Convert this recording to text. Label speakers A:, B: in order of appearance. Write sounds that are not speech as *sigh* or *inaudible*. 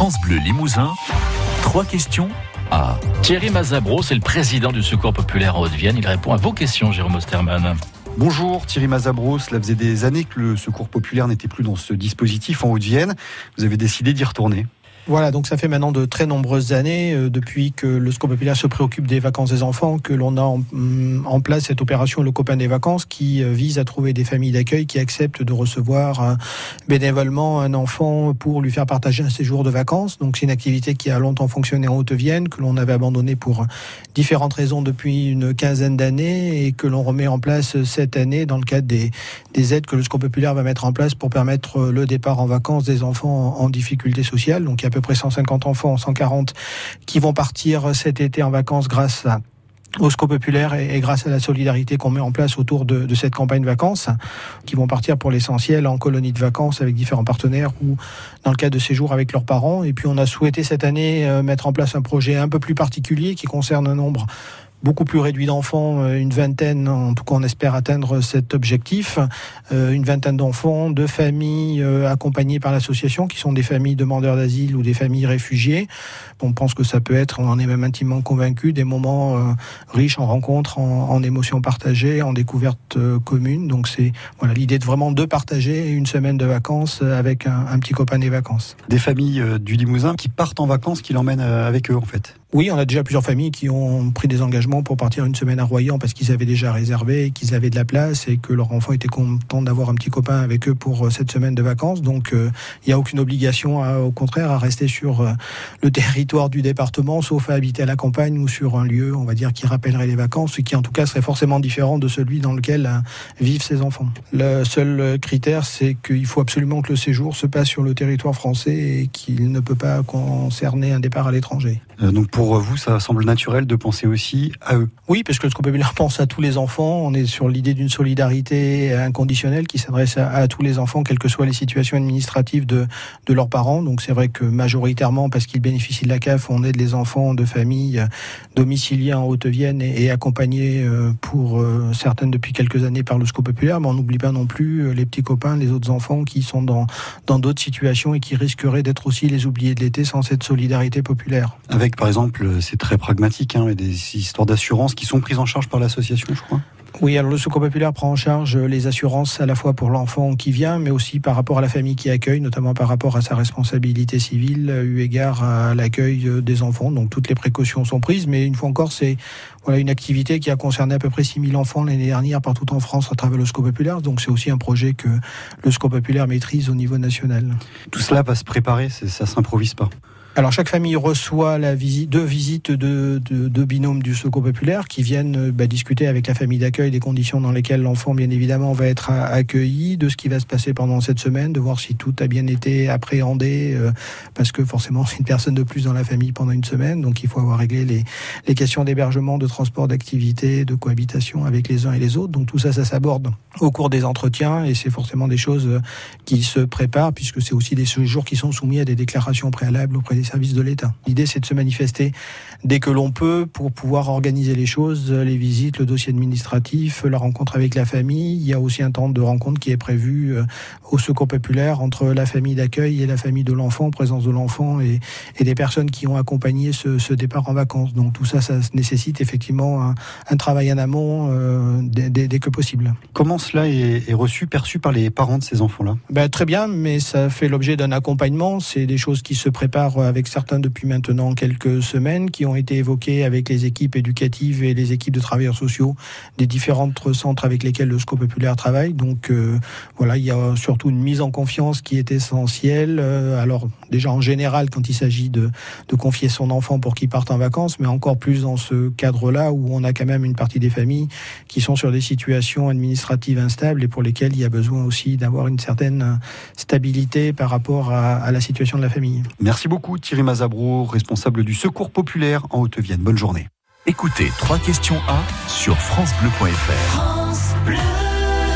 A: France Bleu Limousin, trois questions à
B: Thierry Mazabro, c'est le président du Secours populaire en Haute-Vienne. Il répond à vos questions, Jérôme Osterman.
C: Bonjour Thierry Mazabro, cela faisait des années que le Secours populaire n'était plus dans ce dispositif en Haute-Vienne. Vous avez décidé d'y retourner.
D: Voilà, donc ça fait maintenant de très nombreuses années, euh, depuis que le Secours populaire se préoccupe des vacances des enfants, que l'on a en, mm, place cette opération Le copain des vacances qui euh, vise à trouver des familles d'accueil qui acceptent de recevoir bénévolement un enfant pour lui faire partager un séjour de vacances. Donc c'est une activité qui a longtemps fonctionné en Haute-Vienne, que l'on avait abandonné pour différentes raisons depuis une quinzaine d'années et que l'on remet en place cette année dans le cadre des, des aides que le Secours populaire va mettre en place pour permettre le départ en vacances des enfants en, difficulté sociale. Peu près 150 enfants, 140 qui vont partir cet été en vacances grâce au SCO populaire et, grâce à la solidarité qu'on met en place autour de, cette campagne vacances, qui vont partir pour l'essentiel en colonie de vacances avec différents partenaires ou dans le cadre de séjours avec leurs parents. Et puis on a souhaité cette année euh, mettre en place un projet un peu plus particulier qui concerne un nombre beaucoup plus réduit d'enfants, euh, une vingtaine, en tout cas on espère atteindre cet objectif, euh, une vingtaine d'enfants, de familles euh, accompagnées par l'association, qui sont des familles demandeurs d'asile ou des familles réfugiées. On pense que ça peut être, on en est même intimement convaincu, des moments riches en rencontres, en, émotions partagées, en découvertes communes. Donc c'est voilà l'idée de vraiment de partager une semaine de vacances avec un, un petit copain des vacances.
C: Des familles du Limousin qui partent en vacances, qui l'emmènent avec eux en fait.
D: Oui, on a déjà plusieurs familles qui ont pris des engagements pour partir une semaine à Royan parce qu'ils avaient déjà réservé, qu'ils avaient de la place et que leur enfant était content d'avoir un petit copain avec eux pour euh, cette semaine de vacances. Donc, euh, il n'y a aucune obligation, au contraire, à rester sur euh, le *laughs* territoire du département, sauf à habiter à la campagne ou sur un lieu, on va dire, qui rappellerait les vacances, ce qui en tout cas serait forcément différent de celui dans lequel vivent ces enfants. Le seul critère, c'est qu'il faut absolument que le séjour se passe sur le territoire français et qu'il ne peut pas concerner un départ à l'étranger.
C: Vous, ça semble naturel de penser aussi à eux.
D: Oui, parce que le populaire pense à tous les enfants. On est sur l'idée d'une solidarité inconditionnelle qui s'adresse à, tous les enfants, quelles que soient les situations administratives de, de leurs parents. Donc c'est vrai que majoritairement, parce qu'ils bénéficient de la CAF, on aide les enfants de familles domiciliées en Haute-Vienne et, et accompagnés euh, pour euh, certaines depuis quelques années par le SCO populaire. Mais on n'oublie pas non plus euh, les petits copains, les autres enfants qui sont dans dans d'autres situations et qui risqueraient d'être aussi les oubliés de l'été sans cette solidarité populaire.
C: Avec par exemple euh, c'est très pragmatique, hein, des histoires d'assurance qui sont prises en charge par l'association, je crois.
D: Oui, alors le Secours populaire prend en charge les assurances à la fois pour l'enfant qui vient, mais aussi par rapport à la famille qui accueille, notamment par rapport à sa responsabilité civile, eu égard à l'accueil des enfants. Donc toutes les précautions sont prises, mais une fois encore, c'est voilà une activité qui a concerné à peu près 6000 enfants l'année dernière partout en France à travers le Secours populaire. Donc c'est aussi un projet que le Secours populaire maîtrise au niveau national.
C: Tout cela va se préparer, ça s'improvise pas.
D: Alors chaque famille reçoit deux visites de, de, binômes du Secours populaire qui viennent euh, bah, discuter avec la famille d'accueil des conditions dans lesquelles l'enfant bien évidemment va être accueilli, de ce qui va se passer pendant cette semaine, de voir si tout a bien été appréhendé, euh, parce que forcément c'est une personne de plus dans la famille pendant une semaine, donc il faut avoir réglé les, les questions d'hébergement, de transport, d'activité, de cohabitation avec les uns et les autres. Donc tout ça, ça s'aborde au cours des entretiens et c'est forcément des choses euh, qui se préparent puisque c'est aussi des séjours qui sont soumis à des déclarations préalables auprès des services de l'État. L'idée, c'est de se manifester dès que l'on peut pour pouvoir organiser les choses, les visites, le dossier administratif, la rencontre avec la famille. Il y a aussi un temps de rencontre qui est prévu euh, au secours populaire entre la famille d'accueil et la famille de l'enfant, présence de l'enfant et, des personnes qui ont accompagné ce, départ en vacances. Donc tout ça, ça nécessite effectivement un, travail en amont euh, dès, que possible.
C: Comment cela est, reçu, perçu par les parents de ces enfants-là?
D: Ben, Très bien, mais ça fait l'objet d'un accompagnement. C'est des choses qui se préparent avec certains depuis maintenant quelques semaines, qui ont été évoqués avec les équipes éducatives et les équipes de travailleurs sociaux des différents centres avec lesquels le SCO populaire travaille. Donc euh, voilà, il y a surtout une mise en confiance qui est essentielle. Euh, alors déjà en général quand il s'agit de, confier son enfant pour qu'il parte en vacances, mais encore plus dans ce cadre-là où on a quand même une partie des familles qui sont sur des situations administratives instables et pour lesquelles il y a besoin aussi d'avoir une certaine stabilité par rapport à la situation de la famille.
C: Merci beaucoup Thierry Mazabro, responsable du Secours populaire en Haute-Vienne. Bonne journée.
A: Écoutez, trois questions à sur francebleu.fr. France Bleu.